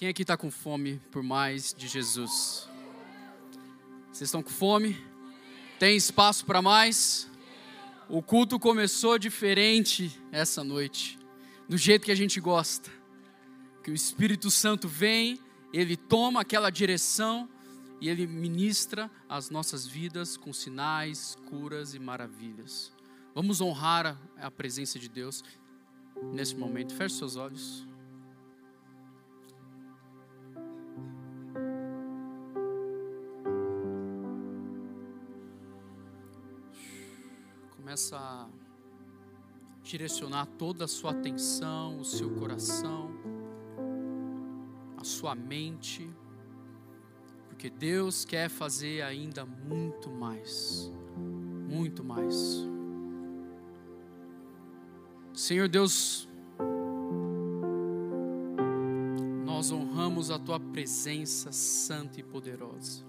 Quem aqui está com fome por mais de Jesus? Vocês estão com fome? Tem espaço para mais? O culto começou diferente essa noite, do jeito que a gente gosta. Que o Espírito Santo vem, ele toma aquela direção e ele ministra as nossas vidas com sinais, curas e maravilhas. Vamos honrar a presença de Deus nesse momento. Feche seus olhos. Começa a direcionar toda a sua atenção, o seu coração, a sua mente, porque Deus quer fazer ainda muito mais, muito mais. Senhor Deus, nós honramos a tua presença santa e poderosa.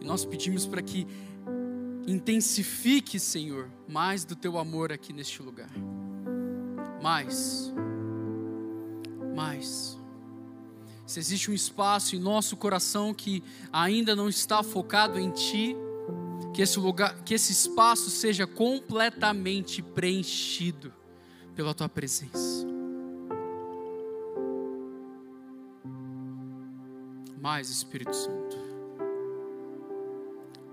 E nós pedimos para que intensifique, Senhor, mais do teu amor aqui neste lugar. Mais. Mais. Se existe um espaço em nosso coração que ainda não está focado em ti, que esse lugar, que esse espaço seja completamente preenchido pela tua presença. Mais Espírito Santo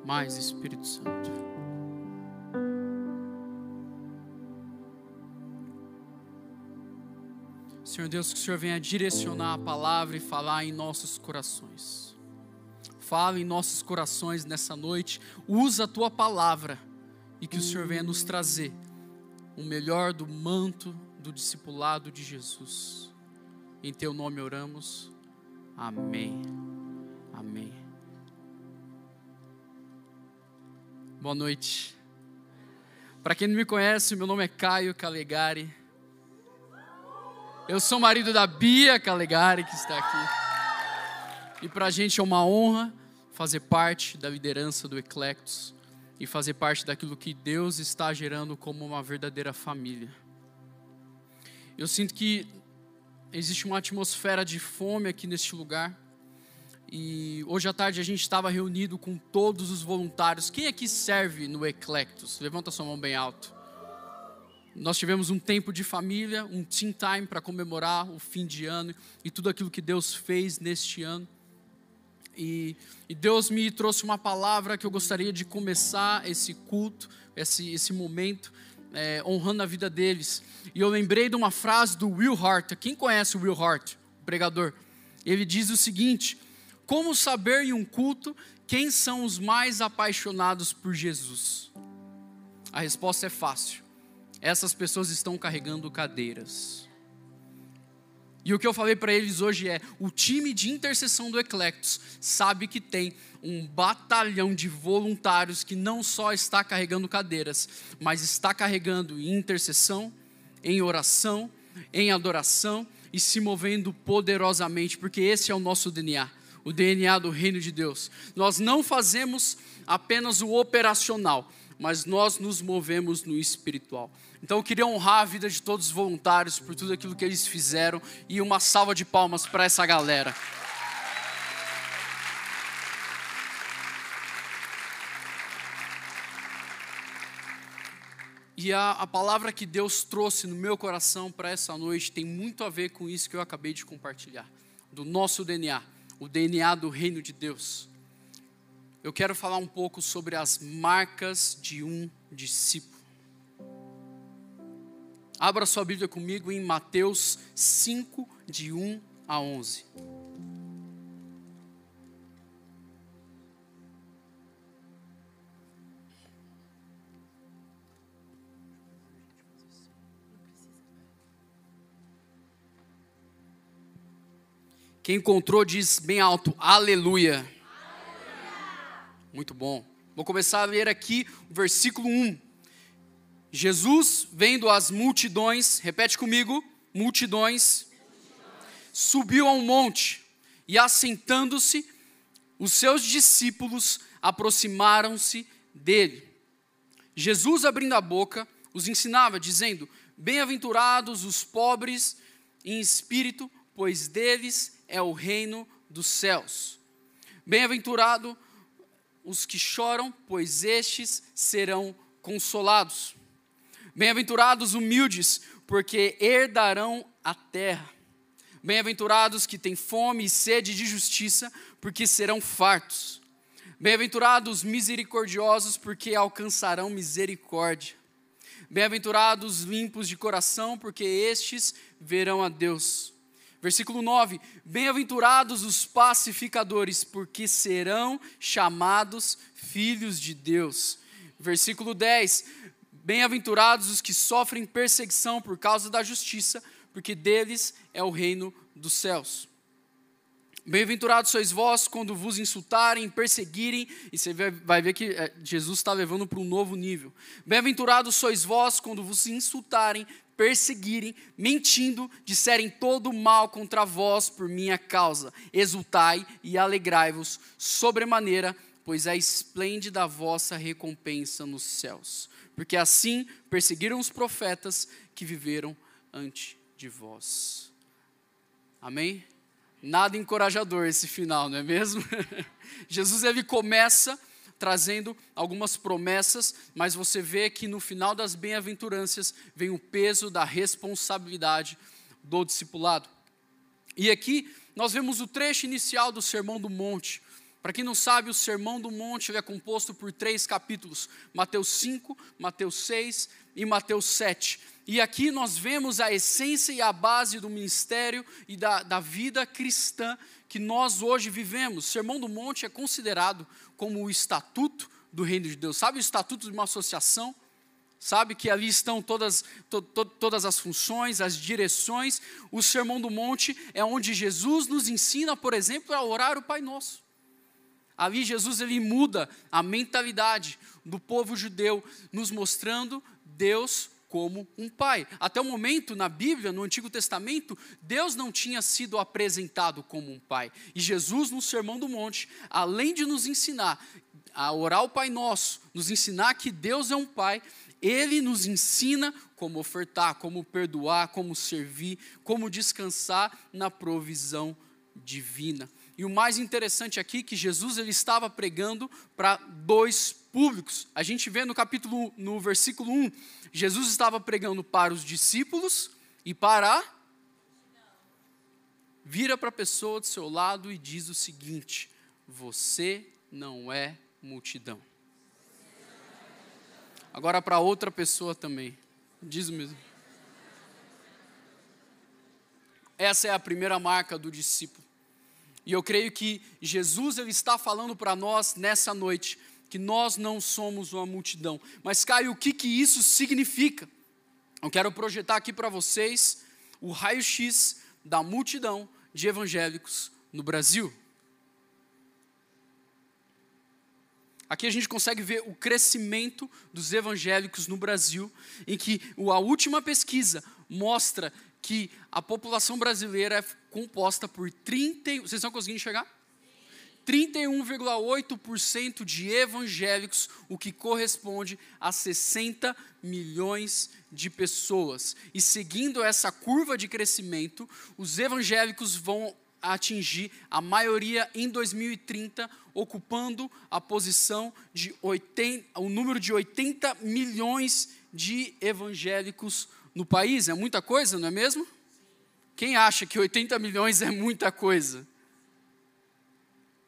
mais Espírito Santo. Senhor Deus, que o Senhor venha direcionar a palavra e falar em nossos corações. Fala em nossos corações nessa noite, usa a tua palavra e que o Senhor venha nos trazer o melhor do manto do discipulado de Jesus. Em teu nome oramos. Amém. Boa noite. Para quem não me conhece, meu nome é Caio Calegari. Eu sou marido da Bia Calegari, que está aqui. E para a gente é uma honra fazer parte da liderança do Eclectus e fazer parte daquilo que Deus está gerando como uma verdadeira família. Eu sinto que existe uma atmosfera de fome aqui neste lugar. E hoje à tarde a gente estava reunido com todos os voluntários. Quem aqui serve no Eclectus? Levanta sua mão bem alto. Nós tivemos um tempo de família, um team time para comemorar o fim de ano e tudo aquilo que Deus fez neste ano. E, e, Deus me trouxe uma palavra que eu gostaria de começar esse culto, esse, esse momento, é, honrando a vida deles. E eu lembrei de uma frase do Will Hart. Quem conhece o Will Hart, o pregador? Ele diz o seguinte: como saber em um culto quem são os mais apaixonados por Jesus? A resposta é fácil. Essas pessoas estão carregando cadeiras. E o que eu falei para eles hoje é: o time de intercessão do Eclectus sabe que tem um batalhão de voluntários que não só está carregando cadeiras, mas está carregando em intercessão, em oração, em adoração e se movendo poderosamente, porque esse é o nosso DNA o DNA do reino de Deus. Nós não fazemos apenas o operacional, mas nós nos movemos no espiritual. Então eu queria honrar a vida de todos os voluntários por tudo aquilo que eles fizeram e uma salva de palmas para essa galera. E a, a, palavra que Deus trouxe no meu coração para essa noite tem muito a ver com isso que eu acabei de compartilhar, do nosso DNA o DNA do reino de Deus, eu quero falar um pouco sobre as marcas de um discípulo. Abra sua Bíblia comigo em Mateus 5, de 1 a 11. Quem encontrou diz bem alto, aleluia. aleluia. Muito bom. Vou começar a ler aqui o versículo 1. Jesus, vendo as multidões, repete comigo, multidões, subiu a um monte e assentando-se, os seus discípulos aproximaram-se dele. Jesus, abrindo a boca, os ensinava, dizendo: Bem-aventurados os pobres em espírito, pois deles é o reino dos céus. Bem-aventurado os que choram, pois estes serão consolados. Bem-aventurados humildes, porque herdarão a terra. Bem-aventurados que têm fome e sede de justiça, porque serão fartos. Bem-aventurados misericordiosos, porque alcançarão misericórdia. Bem-aventurados limpos de coração, porque estes verão a Deus. Versículo 9: Bem-aventurados os pacificadores, porque serão chamados filhos de Deus. Versículo 10: Bem-aventurados os que sofrem perseguição por causa da justiça, porque deles é o reino dos céus. Bem-aventurados sois vós quando vos insultarem, perseguirem, e você vai ver que é, Jesus está levando para um novo nível. Bem-aventurados sois vós quando vos insultarem, perseguirem, mentindo, disserem todo mal contra vós por minha causa. Exultai e alegrai-vos sobremaneira, pois é esplêndida a vossa recompensa nos céus. Porque assim perseguiram os profetas que viveram antes de vós. Amém? Nada encorajador esse final, não é mesmo? Jesus ele começa trazendo algumas promessas, mas você vê que no final das bem-aventuranças vem o peso da responsabilidade do discipulado. E aqui nós vemos o trecho inicial do Sermão do Monte. Para quem não sabe, o Sermão do Monte é composto por três capítulos: Mateus 5, Mateus 6 e Mateus 7. E aqui nós vemos a essência e a base do ministério e da, da vida cristã que nós hoje vivemos. O Sermão do Monte é considerado como o estatuto do reino de Deus. Sabe o estatuto de uma associação? Sabe que ali estão todas, to, to, todas as funções, as direções. O Sermão do Monte é onde Jesus nos ensina, por exemplo, a orar o Pai Nosso. Ali Jesus ele muda a mentalidade do povo judeu, nos mostrando Deus como um pai. Até o momento, na Bíblia, no Antigo Testamento, Deus não tinha sido apresentado como um pai. E Jesus, no Sermão do Monte, além de nos ensinar a orar o Pai Nosso, nos ensinar que Deus é um pai, ele nos ensina como ofertar, como perdoar, como servir, como descansar na provisão divina. E o mais interessante aqui é que Jesus ele estava pregando para dois públicos. A gente vê no capítulo no versículo 1, Jesus estava pregando para os discípulos e para vira para a pessoa do seu lado e diz o seguinte: você não é multidão. Agora para outra pessoa também. Diz o mesmo. Essa é a primeira marca do discípulo. E eu creio que Jesus ele está falando para nós nessa noite que nós não somos uma multidão. Mas Caio, o que que isso significa? Eu quero projetar aqui para vocês o raio-x da multidão de evangélicos no Brasil. Aqui a gente consegue ver o crescimento dos evangélicos no Brasil, em que a última pesquisa mostra que a população brasileira é composta por 30. Vocês estão conseguindo chegar? 31,8% de evangélicos, o que corresponde a 60 milhões de pessoas. E seguindo essa curva de crescimento, os evangélicos vão atingir a maioria em 2030, ocupando a posição de 80, o número de 80 milhões de evangélicos no país. É muita coisa, não é mesmo? Quem acha que 80 milhões é muita coisa?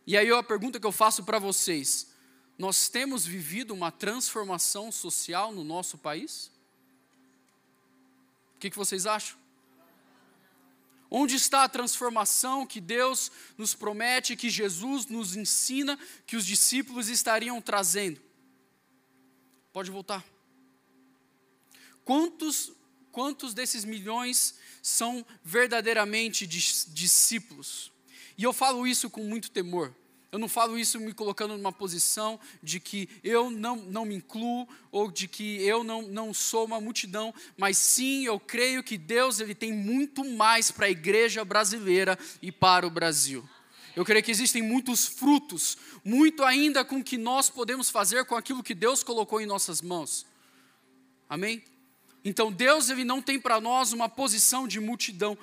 E aí a pergunta que eu faço para vocês: nós temos vivido uma transformação social no nosso país? O que, que vocês acham? Onde está a transformação que Deus nos promete, que Jesus nos ensina, que os discípulos estariam trazendo? Pode voltar. Quantos, quantos desses milhões são verdadeiramente discípulos? E eu falo isso com muito temor. Eu não falo isso me colocando numa posição de que eu não, não me incluo ou de que eu não, não sou uma multidão, mas sim eu creio que Deus ele tem muito mais para a igreja brasileira e para o Brasil. Eu creio que existem muitos frutos, muito ainda com que nós podemos fazer com aquilo que Deus colocou em nossas mãos. Amém? Então Deus ele não tem para nós uma posição de multidão.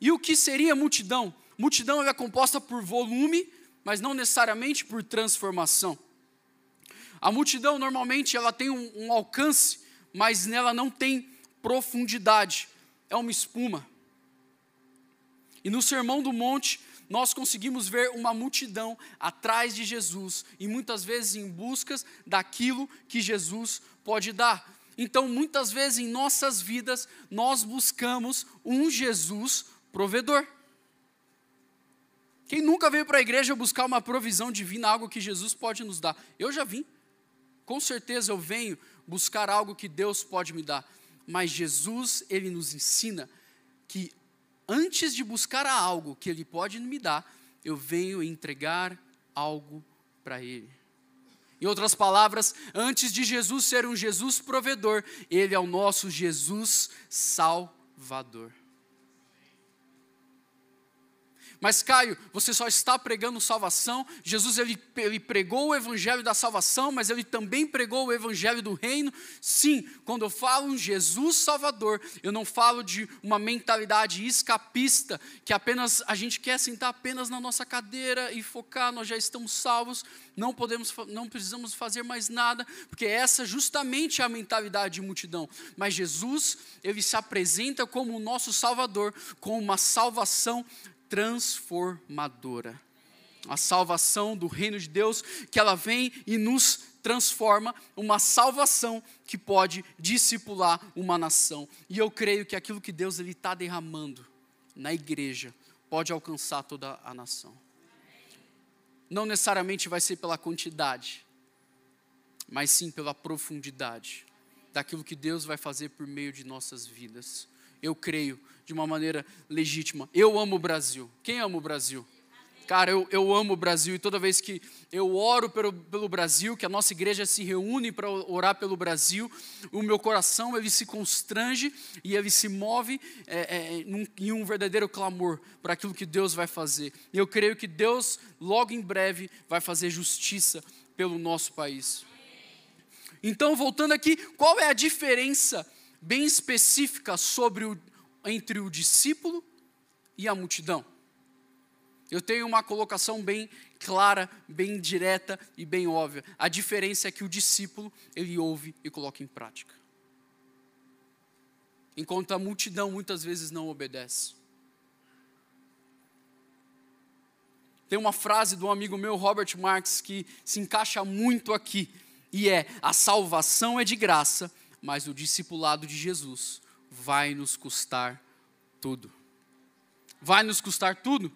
E o que seria multidão? Multidão é composta por volume, mas não necessariamente por transformação. A multidão normalmente ela tem um, um alcance, mas nela não tem profundidade. É uma espuma. E no Sermão do Monte, nós conseguimos ver uma multidão atrás de Jesus e muitas vezes em buscas daquilo que Jesus pode dar. Então, muitas vezes em nossas vidas, nós buscamos um Jesus provedor. Quem nunca veio para a igreja buscar uma provisão divina, algo que Jesus pode nos dar? Eu já vim. Com certeza eu venho buscar algo que Deus pode me dar. Mas Jesus, ele nos ensina que antes de buscar algo que ele pode me dar, eu venho entregar algo para ele. Em outras palavras, antes de Jesus ser um Jesus provedor, ele é o nosso Jesus salvador. Mas Caio, você só está pregando salvação. Jesus ele, ele pregou o evangelho da salvação, mas ele também pregou o evangelho do reino. Sim, quando eu falo Jesus Salvador, eu não falo de uma mentalidade escapista que apenas a gente quer sentar apenas na nossa cadeira e focar, nós já estamos salvos, não podemos não precisamos fazer mais nada, porque essa justamente é a mentalidade de multidão. Mas Jesus, ele se apresenta como o nosso salvador, com uma salvação transformadora. A salvação do reino de Deus, que ela vem e nos transforma, uma salvação que pode discipular uma nação. E eu creio que aquilo que Deus está derramando na igreja pode alcançar toda a nação. Não necessariamente vai ser pela quantidade, mas sim pela profundidade daquilo que Deus vai fazer por meio de nossas vidas. Eu creio de uma maneira legítima. Eu amo o Brasil. Quem ama o Brasil? Cara, eu, eu amo o Brasil e toda vez que eu oro pelo, pelo Brasil, que a nossa igreja se reúne para orar pelo Brasil, o meu coração ele se constrange e ele se move é, é, num, em um verdadeiro clamor para aquilo que Deus vai fazer. E eu creio que Deus, logo em breve, vai fazer justiça pelo nosso país. Então, voltando aqui, qual é a diferença bem específica sobre o, entre o discípulo e a multidão. Eu tenho uma colocação bem clara, bem direta e bem óbvia. A diferença é que o discípulo, ele ouve e coloca em prática. Enquanto a multidão muitas vezes não obedece. Tem uma frase do amigo meu, Robert Marx, que se encaixa muito aqui, e é: a salvação é de graça, mas o discipulado de Jesus vai nos custar tudo. Vai nos custar tudo.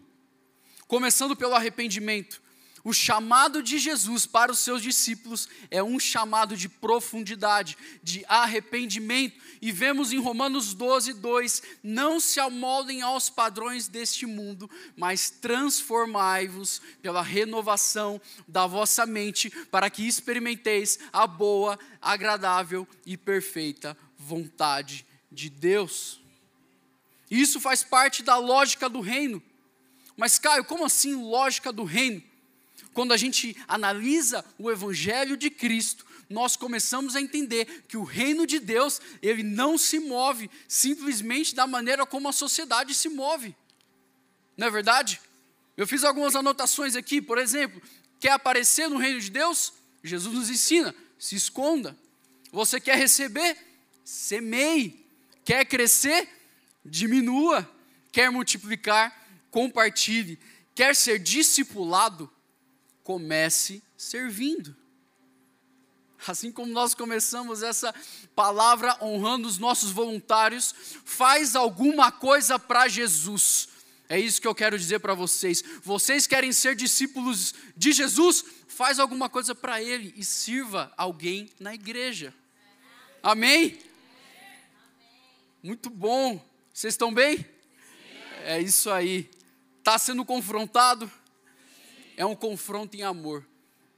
Começando pelo arrependimento. O chamado de Jesus para os seus discípulos é um chamado de profundidade, de arrependimento. E vemos em Romanos 12, 2: Não se amoldem aos padrões deste mundo, mas transformai-vos pela renovação da vossa mente, para que experimenteis a boa, agradável e perfeita vontade de Deus. Isso faz parte da lógica do reino. Mas, Caio, como assim lógica do reino? Quando a gente analisa o evangelho de Cristo, nós começamos a entender que o reino de Deus, ele não se move simplesmente da maneira como a sociedade se move. Não é verdade? Eu fiz algumas anotações aqui, por exemplo, quer aparecer no reino de Deus? Jesus nos ensina, se esconda. Você quer receber? Semeie. Quer crescer? Diminua. Quer multiplicar? Compartilhe. Quer ser discipulado? Comece servindo. Assim como nós começamos essa palavra honrando os nossos voluntários, faz alguma coisa para Jesus. É isso que eu quero dizer para vocês. Vocês querem ser discípulos de Jesus? Faz alguma coisa para Ele e sirva alguém na igreja. Amém? Muito bom. Vocês estão bem? Sim. É isso aí. Está sendo confrontado? Sim. É um confronto em amor.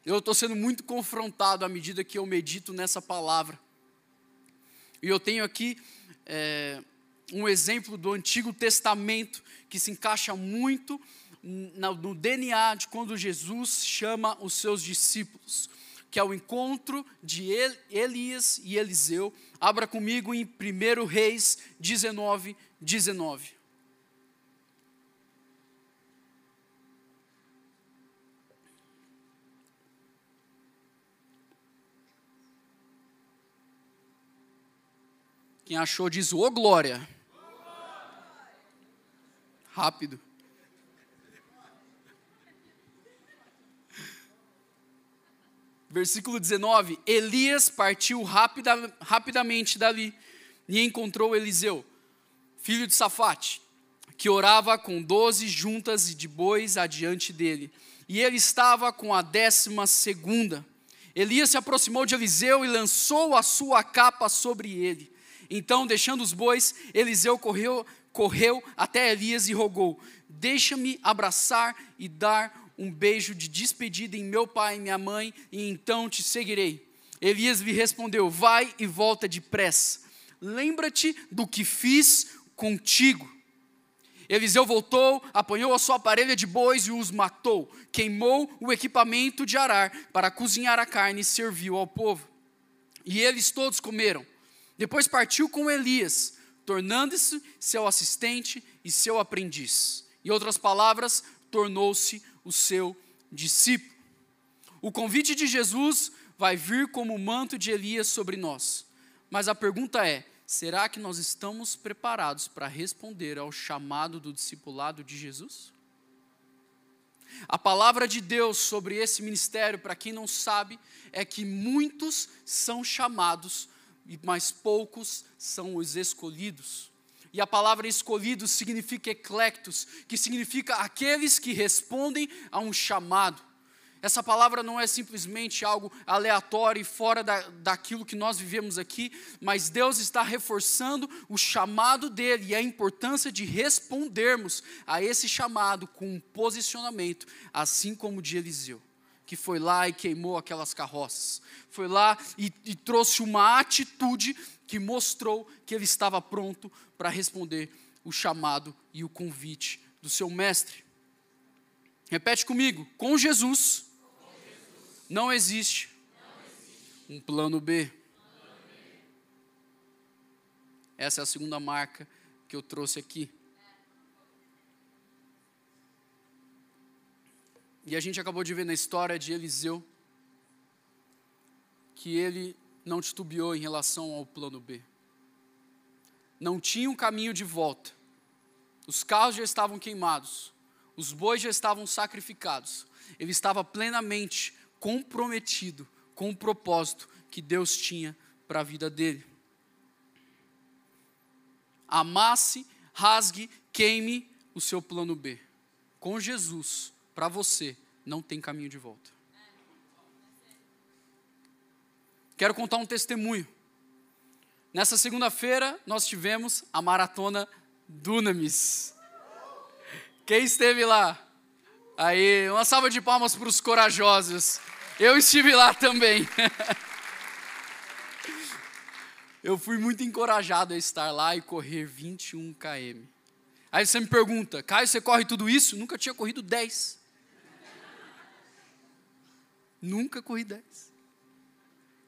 Eu estou sendo muito confrontado à medida que eu medito nessa palavra. E eu tenho aqui é, um exemplo do Antigo Testamento que se encaixa muito no DNA de quando Jesus chama os seus discípulos que é o encontro de Elias e Eliseu. Abra comigo em 1 Reis 19, 19. Quem achou diz, ô glória. Rápido. Versículo 19: Elias partiu rapida, rapidamente dali e encontrou Eliseu, filho de Safate, que orava com doze juntas de bois adiante dele, e ele estava com a décima segunda. Elias se aproximou de Eliseu e lançou a sua capa sobre ele. Então, deixando os bois, Eliseu correu, correu até Elias e rogou: Deixa-me abraçar e dar um beijo de despedida em meu pai e minha mãe, e então te seguirei. Elias lhe respondeu: Vai e volta depressa. Lembra-te do que fiz contigo. Eliseu voltou, apanhou a sua parelha de bois e os matou, queimou o equipamento de arar para cozinhar a carne e serviu ao povo. E eles todos comeram. Depois partiu com Elias, tornando-se seu assistente e seu aprendiz. Em outras palavras, tornou-se o seu discípulo. O convite de Jesus vai vir como o manto de Elias sobre nós. Mas a pergunta é: será que nós estamos preparados para responder ao chamado do discipulado de Jesus? A palavra de Deus sobre esse ministério, para quem não sabe, é que muitos são chamados, mas poucos são os escolhidos. E a palavra escolhidos significa eclectos, que significa aqueles que respondem a um chamado. Essa palavra não é simplesmente algo aleatório e fora da, daquilo que nós vivemos aqui, mas Deus está reforçando o chamado dele e a importância de respondermos a esse chamado com um posicionamento, assim como o de Eliseu que foi lá e queimou aquelas carroças. Foi lá e, e trouxe uma atitude que mostrou que ele estava pronto para responder o chamado e o convite do seu mestre. Repete comigo: com Jesus, não, existe um plano B. Essa é a segunda marca que eu trouxe aqui. E a gente acabou de ver na história de Eliseu que ele não titubeou em relação ao plano B. Não tinha um caminho de volta. Os carros já estavam queimados, os bois já estavam sacrificados. Ele estava plenamente comprometido com o propósito que Deus tinha para a vida dele. Amasse, rasgue, queime o seu plano B. Com Jesus, para você não tem caminho de volta. Quero contar um testemunho. Nessa segunda-feira, nós tivemos a maratona Dunamis. Quem esteve lá? Aí, uma salva de palmas para os corajosos. Eu estive lá também. Eu fui muito encorajado a estar lá e correr 21 km. Aí você me pergunta, Caio, você corre tudo isso? Nunca tinha corrido 10. Nunca corri 10.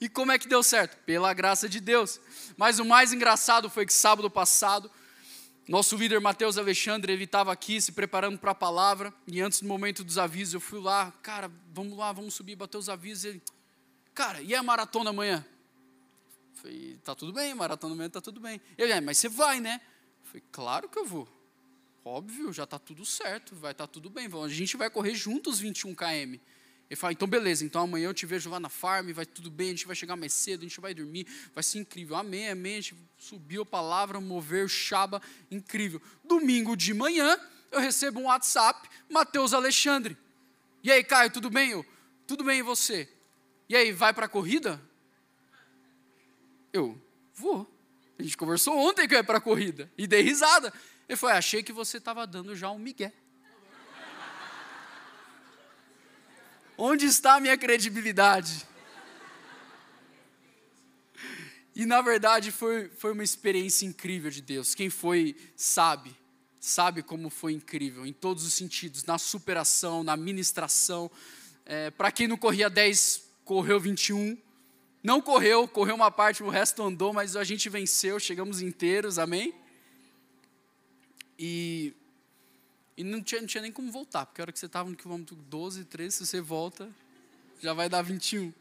E como é que deu certo? Pela graça de Deus. Mas o mais engraçado foi que sábado passado, nosso líder Mateus Alexandre, ele estava aqui se preparando para a palavra, e antes do momento dos avisos, eu fui lá, cara, vamos lá, vamos subir, bater os avisos. Ele, cara, e a maratona amanhã? Falei, tá tudo bem, maratona amanhã tá tudo bem. Ele, é, mas você vai, né? Falei, claro que eu vou. Óbvio, já está tudo certo, vai estar tá tudo bem. A gente vai correr juntos 21 km. Ele fala, então beleza, então amanhã eu te vejo lá na farm, vai tudo bem, a gente vai chegar mais cedo, a gente vai dormir, vai ser incrível. Amém, amém. A gente subiu a palavra, mover o Shaba, incrível. Domingo de manhã, eu recebo um WhatsApp, Mateus Alexandre. E aí, Caio, tudo bem? Eu, tudo bem, e você? E aí, vai para a corrida? Eu, vou. A gente conversou ontem que eu ia para a corrida. E dei risada. Ele falou, achei que você estava dando já um migué. Onde está a minha credibilidade? E na verdade foi, foi uma experiência incrível de Deus. Quem foi sabe, sabe como foi incrível, em todos os sentidos, na superação, na ministração. É, Para quem não corria 10 correu 21. Não correu, correu uma parte, o resto andou, mas a gente venceu, chegamos inteiros, amém? E, e não, tinha, não tinha nem como voltar, porque a hora que você estava no quilômetro 12, 13, se você volta, já vai dar 21.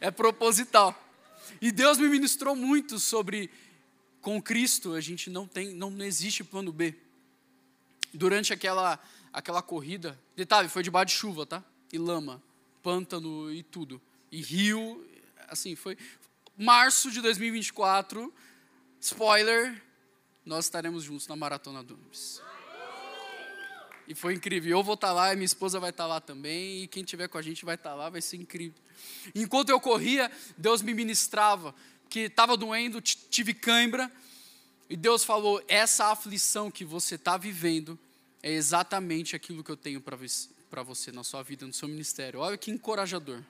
É proposital. E Deus me ministrou muito sobre com Cristo, a gente não tem, não, não existe plano B. Durante aquela aquela corrida, detalhe, foi debaixo de chuva, tá? E lama, pântano e tudo. E rio, assim, foi março de 2024. Spoiler, nós estaremos juntos na maratona Umbis. E foi incrível. Eu vou estar lá, e minha esposa vai estar lá também, e quem tiver com a gente vai estar lá, vai ser incrível. Enquanto eu corria, Deus me ministrava, que estava doendo, tive cãibra, e Deus falou: essa aflição que você está vivendo é exatamente aquilo que eu tenho para você na sua vida, no seu ministério. Olha que encorajador.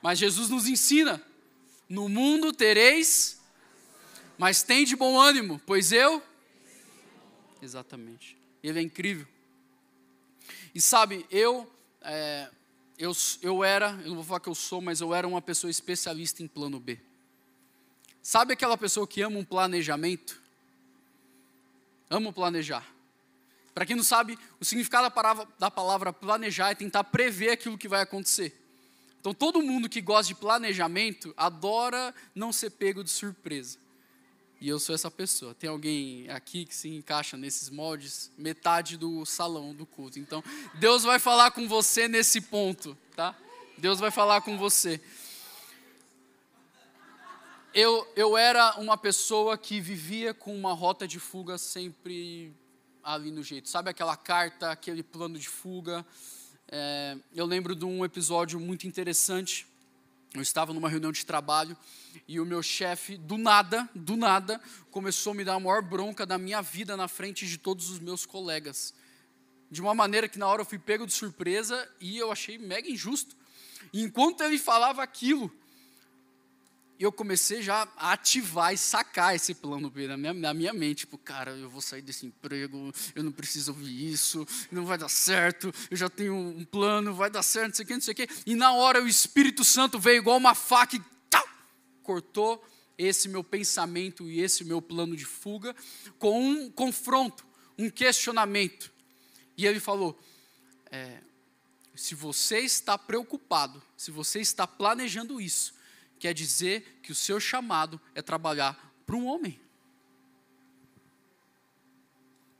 Mas Jesus nos ensina: no mundo tereis, mas tem de bom ânimo, pois eu. Exatamente. Ele é incrível. E sabe, eu, é, eu, eu era, eu não vou falar que eu sou, mas eu era uma pessoa especialista em plano B. Sabe aquela pessoa que ama um planejamento? Amo planejar. Para quem não sabe, o significado da palavra, da palavra planejar é tentar prever aquilo que vai acontecer. Então, todo mundo que gosta de planejamento adora não ser pego de surpresa. E eu sou essa pessoa. Tem alguém aqui que se encaixa nesses moldes? Metade do salão do culto. Então, Deus vai falar com você nesse ponto, tá? Deus vai falar com você. Eu, eu era uma pessoa que vivia com uma rota de fuga sempre ali no jeito. Sabe aquela carta, aquele plano de fuga? É, eu lembro de um episódio muito interessante eu estava numa reunião de trabalho e o meu chefe, do nada, do nada, começou a me dar a maior bronca da minha vida na frente de todos os meus colegas. De uma maneira que na hora eu fui pego de surpresa e eu achei mega injusto. E enquanto ele falava aquilo, eu comecei já a ativar e sacar esse plano B na minha, na minha mente. Tipo, cara, eu vou sair desse emprego, eu não preciso ouvir isso, não vai dar certo, eu já tenho um plano, vai dar certo, não sei o que, não sei o que. E na hora o Espírito Santo veio igual uma faca e cortou esse meu pensamento e esse meu plano de fuga com um confronto, um questionamento. E ele falou: é, se você está preocupado, se você está planejando isso, quer dizer que o seu chamado é trabalhar para um homem.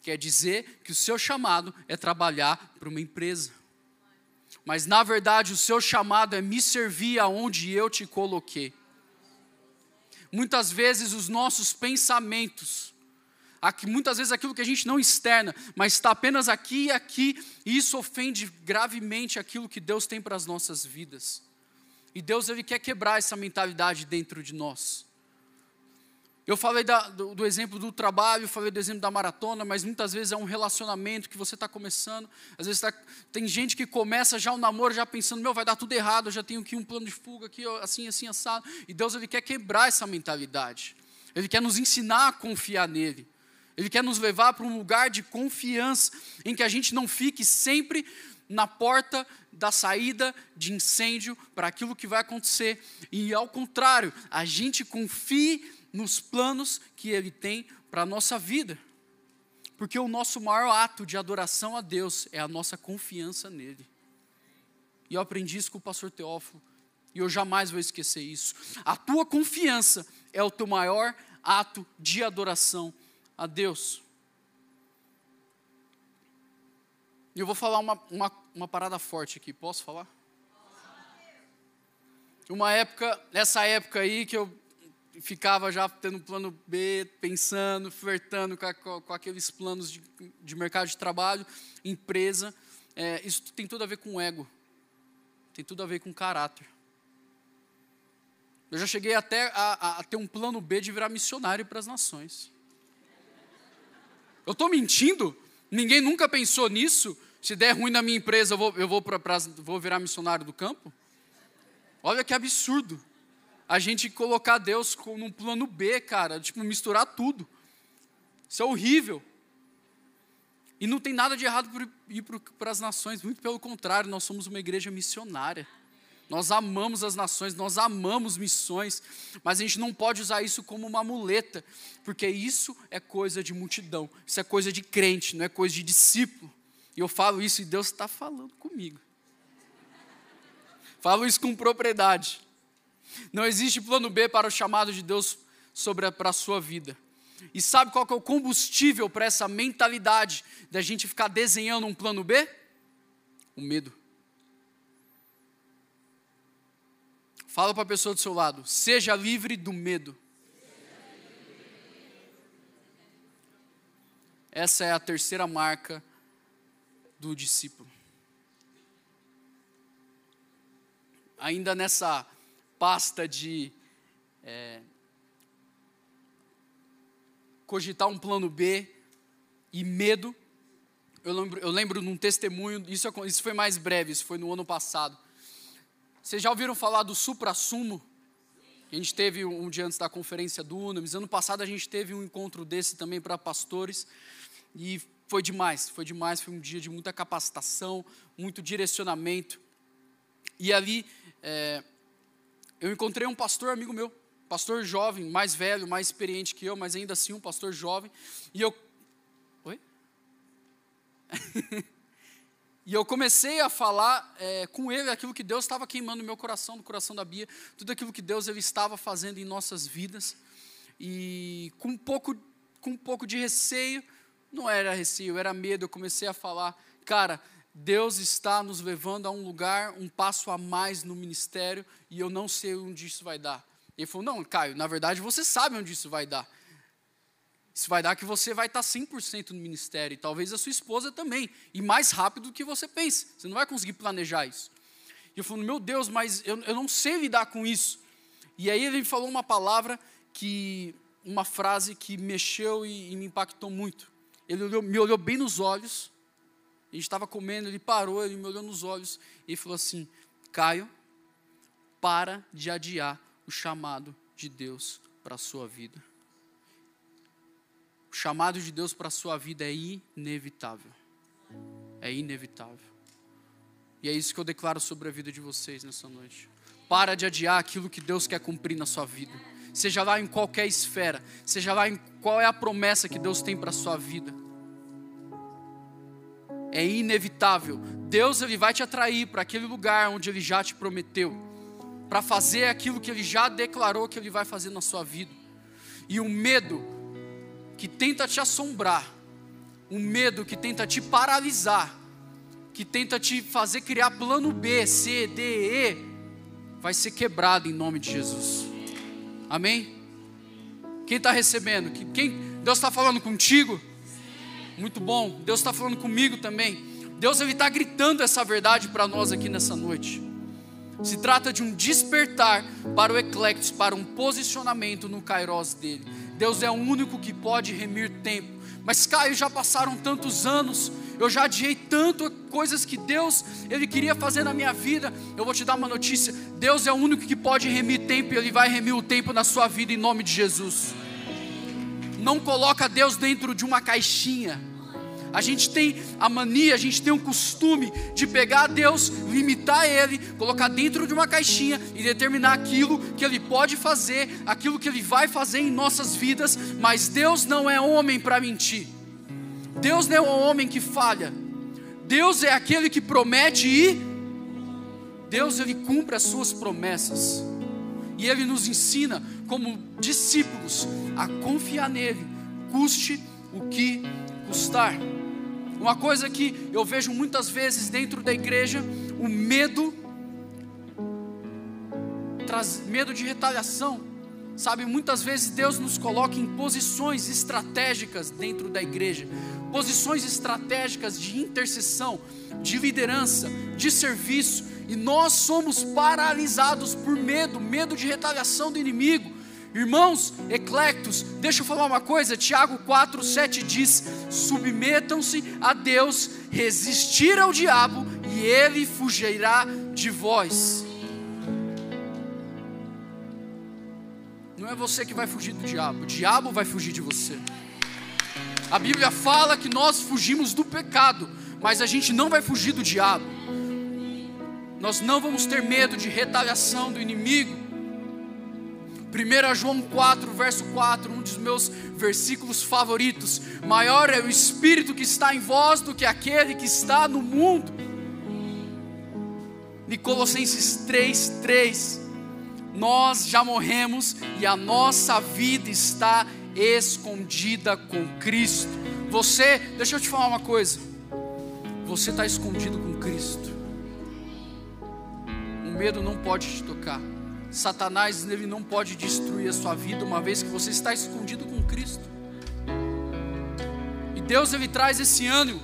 Quer dizer que o seu chamado é trabalhar para uma empresa. Mas na verdade o seu chamado é me servir aonde eu te coloquei. Muitas vezes os nossos pensamentos, aqui, muitas vezes aquilo que a gente não externa, mas está apenas aqui e aqui, e isso ofende gravemente aquilo que Deus tem para as nossas vidas. E Deus ele quer quebrar essa mentalidade dentro de nós. Eu falei da, do, do, exemplo do trabalho, falei do exemplo da maratona, mas muitas vezes é um relacionamento que você está começando. Às vezes tá, tem gente que começa já o namoro já pensando, meu, vai dar tudo errado, eu já tenho aqui um plano de fuga, aqui, assim, assim, assado. E Deus ele quer quebrar essa mentalidade. Ele quer nos ensinar a confiar nele. Ele quer nos levar para um lugar de confiança, em que a gente não fique sempre na porta da saída de incêndio para aquilo que vai acontecer. E ao contrário, a gente confie nos planos que Ele tem para a nossa vida. Porque o nosso maior ato de adoração a Deus é a nossa confiança nele. E eu aprendi isso com o pastor Teófilo, e eu jamais vou esquecer isso. A tua confiança é o teu maior ato de adoração a Deus. E eu vou falar uma, uma, uma parada forte aqui, posso falar? Uma época, nessa época aí que eu ficava já tendo plano B, pensando, flertando com, a, com aqueles planos de, de, mercado de trabalho, empresa. É, isso tem tudo a ver com ego, tem tudo a ver com caráter. Eu já cheguei até a, a, a ter um plano B de virar missionário para as nações. Eu estou mentindo? Ninguém nunca pensou nisso? Se der ruim na minha empresa, eu vou, eu vou, pra, pra, vou virar missionário do campo? Olha que absurdo. A gente colocar Deus num plano B, cara, tipo, misturar tudo. Isso é horrível. E não tem nada de errado por ir para as nações, muito pelo contrário, nós somos uma igreja missionária. Nós amamos as nações, nós amamos missões, mas a gente não pode usar isso como uma muleta, porque isso é coisa de multidão, isso é coisa de crente, não é coisa de discípulo. E eu falo isso e Deus está falando comigo. Falo isso com propriedade. Não existe plano B para o chamado de Deus sobre a, para a sua vida. E sabe qual que é o combustível para essa mentalidade da gente ficar desenhando um plano B? O medo. Fala para a pessoa do seu lado, seja livre do medo. Essa é a terceira marca do discípulo. Ainda nessa pasta de é, cogitar um plano B e medo, eu lembro, eu lembro num testemunho, isso, isso foi mais breve, isso foi no ano passado. Vocês já ouviram falar do supra-sumo? A gente teve um dia antes da conferência do Unamis. Ano passado a gente teve um encontro desse também para pastores. E foi demais, foi demais. Foi um dia de muita capacitação, muito direcionamento. E ali é, eu encontrei um pastor amigo meu, pastor jovem, mais velho, mais experiente que eu, mas ainda assim um pastor jovem. E eu. Oi? E eu comecei a falar é, com ele aquilo que Deus estava queimando no meu coração, no coração da Bia, tudo aquilo que Deus ele estava fazendo em nossas vidas. E com um pouco, com um pouco de receio, não era receio, era medo, eu comecei a falar, cara, Deus está nos levando a um lugar, um passo a mais no ministério, e eu não sei onde isso vai dar. Ele falou, não, Caio, na verdade você sabe onde isso vai dar. Isso vai dar que você vai estar 100% no ministério, e talvez a sua esposa também, e mais rápido do que você pensa. Você não vai conseguir planejar isso. E eu falei, meu Deus, mas eu, eu não sei lidar com isso. E aí ele me falou uma palavra que, uma frase que mexeu e, e me impactou muito. Ele olhou, me olhou bem nos olhos, a gente estava comendo, ele parou, ele me olhou nos olhos e falou assim: Caio, para de adiar o chamado de Deus para a sua vida. O chamado de Deus para a sua vida é inevitável. É inevitável. E é isso que eu declaro sobre a vida de vocês nessa noite. Para de adiar aquilo que Deus quer cumprir na sua vida. Seja lá em qualquer esfera, seja lá em qual é a promessa que Deus tem para a sua vida. É inevitável. Deus ele vai te atrair para aquele lugar onde ele já te prometeu, para fazer aquilo que ele já declarou que ele vai fazer na sua vida. E o medo que tenta te assombrar, um medo que tenta te paralisar, que tenta te fazer criar plano B, C, D, E, vai ser quebrado em nome de Jesus. Amém? Quem está recebendo? Quem, Deus está falando contigo? Muito bom. Deus está falando comigo também. Deus ele está gritando essa verdade para nós aqui nessa noite. Se trata de um despertar para o eclectos, para um posicionamento no kairos dele. Deus é o único que pode remir tempo. Mas Caio, já passaram tantos anos, eu já adiei tanto coisas que Deus ele queria fazer na minha vida. Eu vou te dar uma notícia: Deus é o único que pode remir tempo e ele vai remir o tempo na sua vida em nome de Jesus. Não coloca Deus dentro de uma caixinha. A gente tem a mania, a gente tem um costume de pegar Deus, limitar Ele, colocar dentro de uma caixinha e determinar aquilo que Ele pode fazer, aquilo que Ele vai fazer em nossas vidas, mas Deus não é homem para mentir. Deus não é um homem que falha. Deus é aquele que promete e Deus ele cumpre as suas promessas. E ele nos ensina como discípulos a confiar nele, custe o que custar. Uma coisa que eu vejo muitas vezes dentro da igreja, o medo traz medo de retaliação. Sabe, muitas vezes Deus nos coloca em posições estratégicas dentro da igreja, posições estratégicas de intercessão, de liderança, de serviço, e nós somos paralisados por medo, medo de retaliação do inimigo. Irmãos, eclectos, deixa eu falar uma coisa, Tiago 4, 7 diz: submetam-se a Deus, resistir ao diabo, e ele fugirá de vós. Não é você que vai fugir do diabo, o diabo vai fugir de você. A Bíblia fala que nós fugimos do pecado, mas a gente não vai fugir do diabo. Nós não vamos ter medo de retaliação do inimigo. 1 João 4, verso 4, um dos meus versículos favoritos. Maior é o Espírito que está em vós do que aquele que está no mundo. E Colossenses 3, 3. Nós já morremos e a nossa vida está escondida com Cristo. Você, deixa eu te falar uma coisa. Você está escondido com Cristo. O medo não pode te tocar. Satanás ele não pode destruir a sua vida uma vez que você está escondido com Cristo. E Deus ele traz esse ânimo.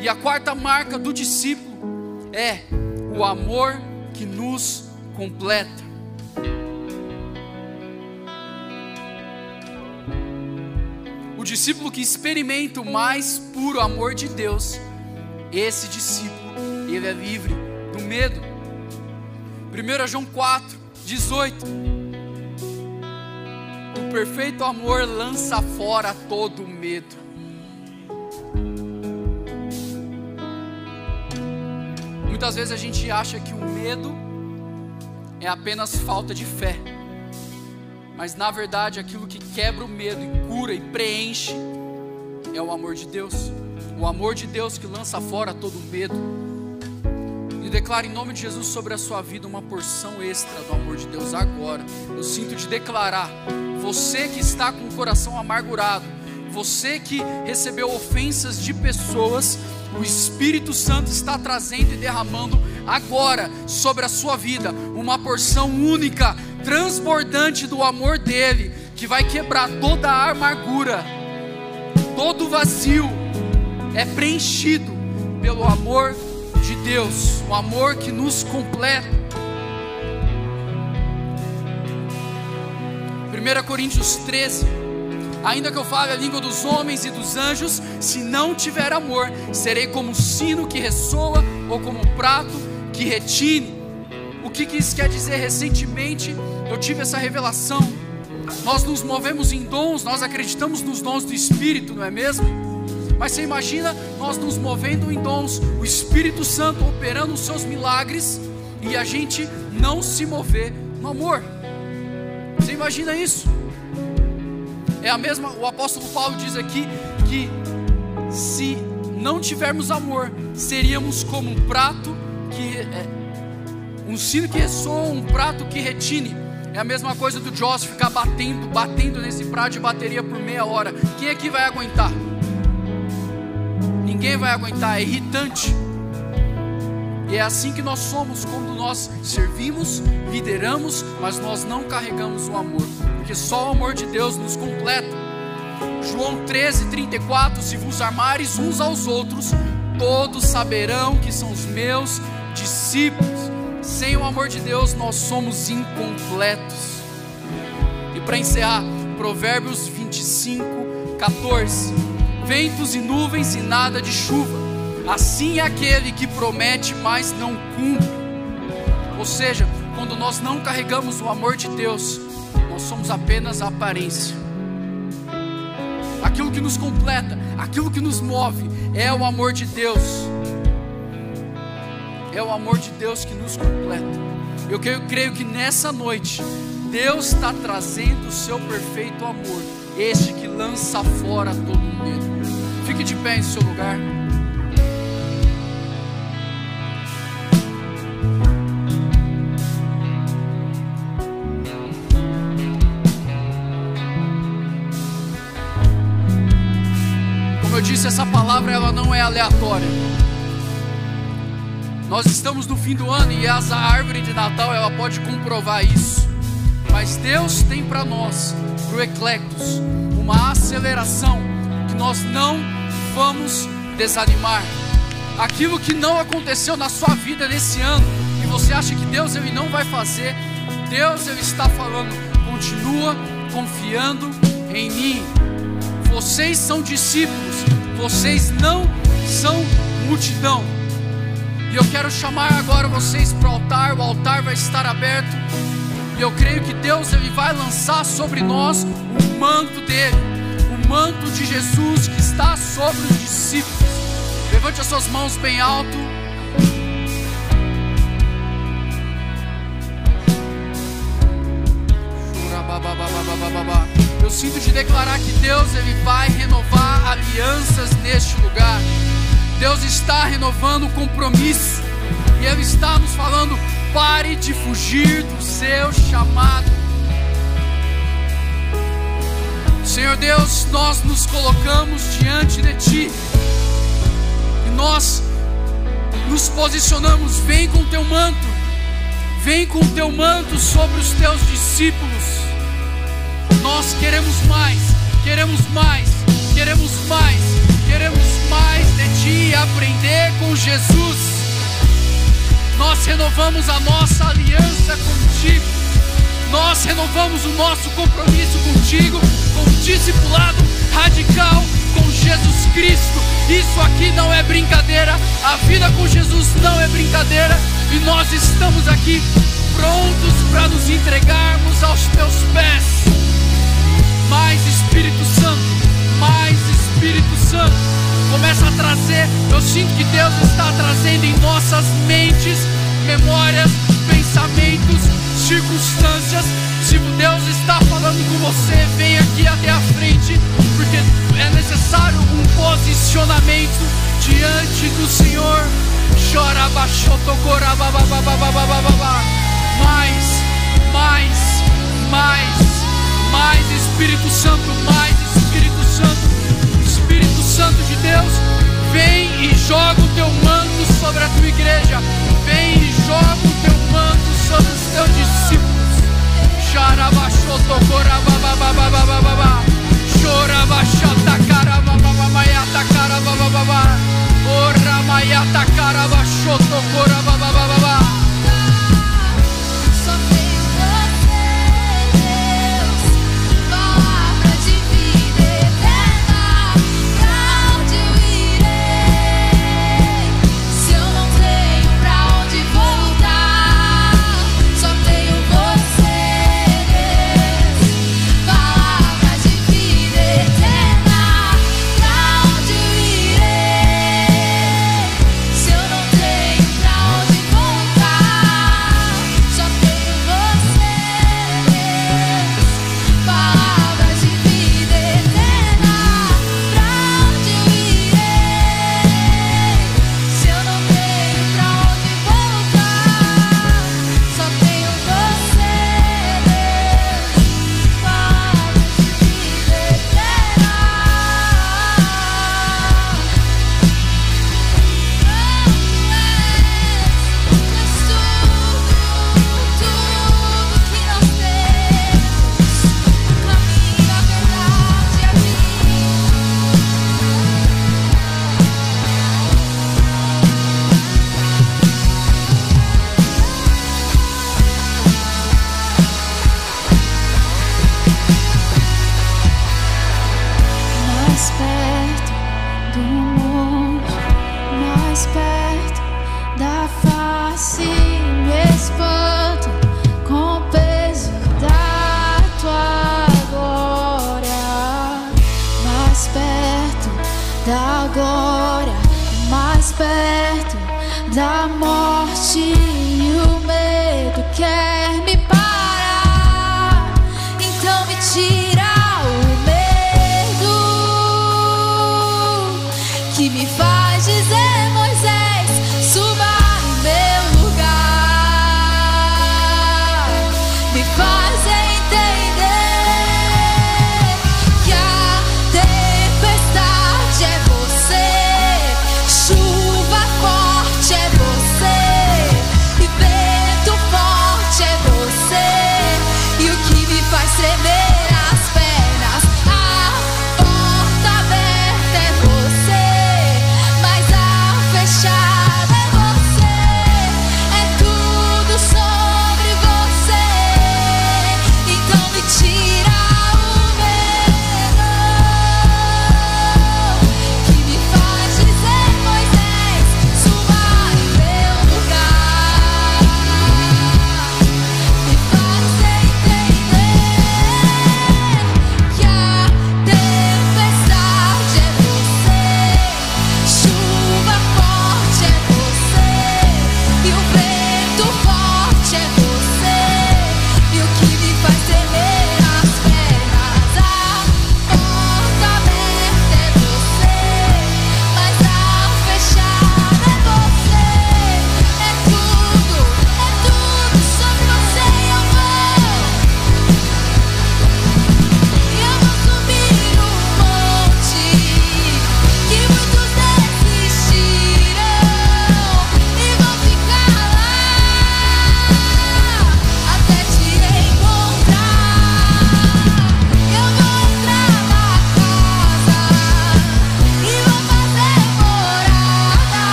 E a quarta marca do discípulo é o amor que nos completa. O discípulo que experimenta o mais puro amor de Deus, esse discípulo, ele é livre do medo. 1 João 4, 18. O perfeito amor lança fora todo medo. Muitas vezes a gente acha que o medo é apenas falta de fé. Mas na verdade, aquilo que quebra o medo e cura e preenche é o amor de Deus. O amor de Deus que lança fora todo medo. E declaro em nome de Jesus sobre a sua vida uma porção extra do amor de Deus agora. Eu sinto de declarar, você que está com o coração amargurado, você que recebeu ofensas de pessoas, o Espírito Santo está trazendo e derramando agora sobre a sua vida uma porção única, transbordante do amor dele, que vai quebrar toda a amargura, todo vazio é preenchido pelo amor de Deus, o amor que nos completa. 1 Coríntios 13. Ainda que eu fale a língua dos homens e dos anjos, se não tiver amor, serei como sino que ressoa ou como prato que retine. O que, que isso quer dizer? Recentemente eu tive essa revelação. Nós nos movemos em dons, nós acreditamos nos dons do Espírito, não é mesmo? Mas você imagina nós nos movendo em dons, o Espírito Santo operando os seus milagres e a gente não se mover no amor. Você imagina isso? É a mesma, o apóstolo Paulo diz aqui que se não tivermos amor, seríamos como um prato que é, um sino que ressoa, um prato que retine. É a mesma coisa do Joss ficar batendo, batendo nesse prato de bateria por meia hora. Quem é que vai aguentar? Ninguém vai aguentar, é irritante. E é assim que nós somos quando nós servimos, lideramos, mas nós não carregamos o amor, porque só o amor de Deus nos completa. João 13, 34: Se vos armares uns aos outros, todos saberão que são os meus discípulos. Sem o amor de Deus, nós somos incompletos. E para encerrar, Provérbios 25, 14 ventos e nuvens e nada de chuva. Assim é aquele que promete, mas não cumpre. Ou seja, quando nós não carregamos o amor de Deus, nós somos apenas a aparência. Aquilo que nos completa, aquilo que nos move, é o amor de Deus. É o amor de Deus que nos completa. Eu creio, creio que nessa noite, Deus está trazendo o seu perfeito amor, este que lança fora todo Fique de pé em seu lugar. Como eu disse, essa palavra ela não é aleatória. Nós estamos no fim do ano e essa árvore de Natal ela pode comprovar isso. Mas Deus tem para nós, para o Eclectus, uma aceleração nós não vamos desanimar. Aquilo que não aconteceu na sua vida nesse ano, e você acha que Deus ele não vai fazer, Deus ele está falando, continua confiando em mim. Vocês são discípulos, vocês não são multidão. E eu quero chamar agora vocês para o altar, o altar vai estar aberto. E eu creio que Deus ele vai lançar sobre nós o manto dele manto de Jesus que está sobre os discípulos. Levante as suas mãos bem alto. Eu sinto de declarar que Deus ele vai renovar alianças neste lugar. Deus está renovando o compromisso e Ele está nos falando: pare de fugir do seu chamado. Senhor Deus, nós nos colocamos diante de Ti e nós nos posicionamos. Vem com Teu manto, vem com Teu manto sobre os Teus discípulos. Nós queremos mais, queremos mais, queremos mais, queremos mais de Ti aprender com Jesus. Nós renovamos a nossa aliança contigo. Nós renovamos o nosso compromisso contigo, com o discipulado radical com Jesus Cristo. Isso aqui não é brincadeira, a vida com Jesus não é brincadeira, e nós estamos aqui prontos para nos entregarmos aos teus pés. Mais Espírito Santo, mais Espírito Santo, começa a trazer. Eu sinto que Deus está trazendo em nossas mentes memórias, pensamentos, circunstâncias. Se Deus está falando com você, vem aqui até a frente, porque é necessário um posicionamento diante do Senhor. Chora, baixou, mais, mais, mais, mais Espírito Santo, mais Espírito Xarabaxotocorabababababababa. Chorabaxatacarabababaiatacarabababa. Oramaiatacarabashotocorababababa. Só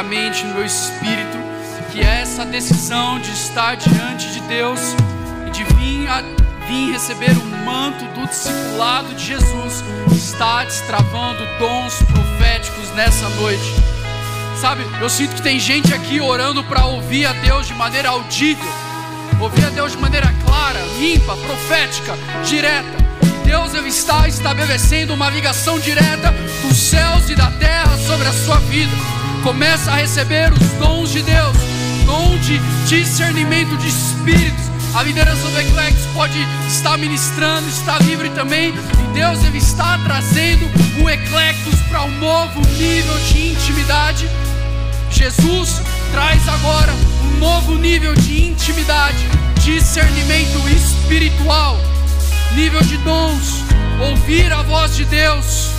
profeticamente no meu espírito que essa decisão de estar diante de Deus e de vir, a, vir receber o manto do discipulado de Jesus está destravando dons proféticos nessa noite. Sabe, eu sinto que tem gente aqui orando para ouvir a Deus de maneira audível, ouvir a Deus de maneira clara, limpa, profética, direta. Deus está estabelecendo uma ligação direta dos céus e da terra sobre a sua vida. Começa a receber os dons de Deus, dom de discernimento de espíritos. A liderança do Eclex pode estar ministrando, está livre também. E Deus ele está trazendo o Eclectus para um novo nível de intimidade. Jesus traz agora um novo nível de intimidade, discernimento espiritual, nível de dons, ouvir a voz de Deus.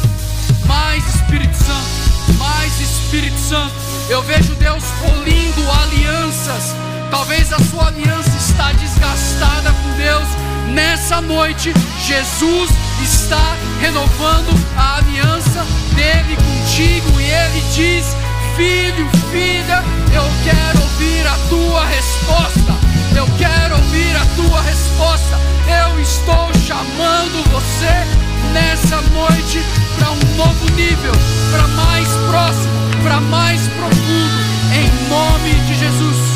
Mais Espírito Santo, mais Espírito Santo. Eu vejo Deus polindo alianças. Talvez a sua aliança está desgastada com Deus. Nessa noite, Jesus está renovando a aliança dele contigo e ele diz: Filho, filha, eu quero ouvir a tua resposta. Eu quero ouvir a tua resposta. Eu estou chamando você nessa noite para um novo nível, para mais próximo, para mais profundo, em nome de Jesus.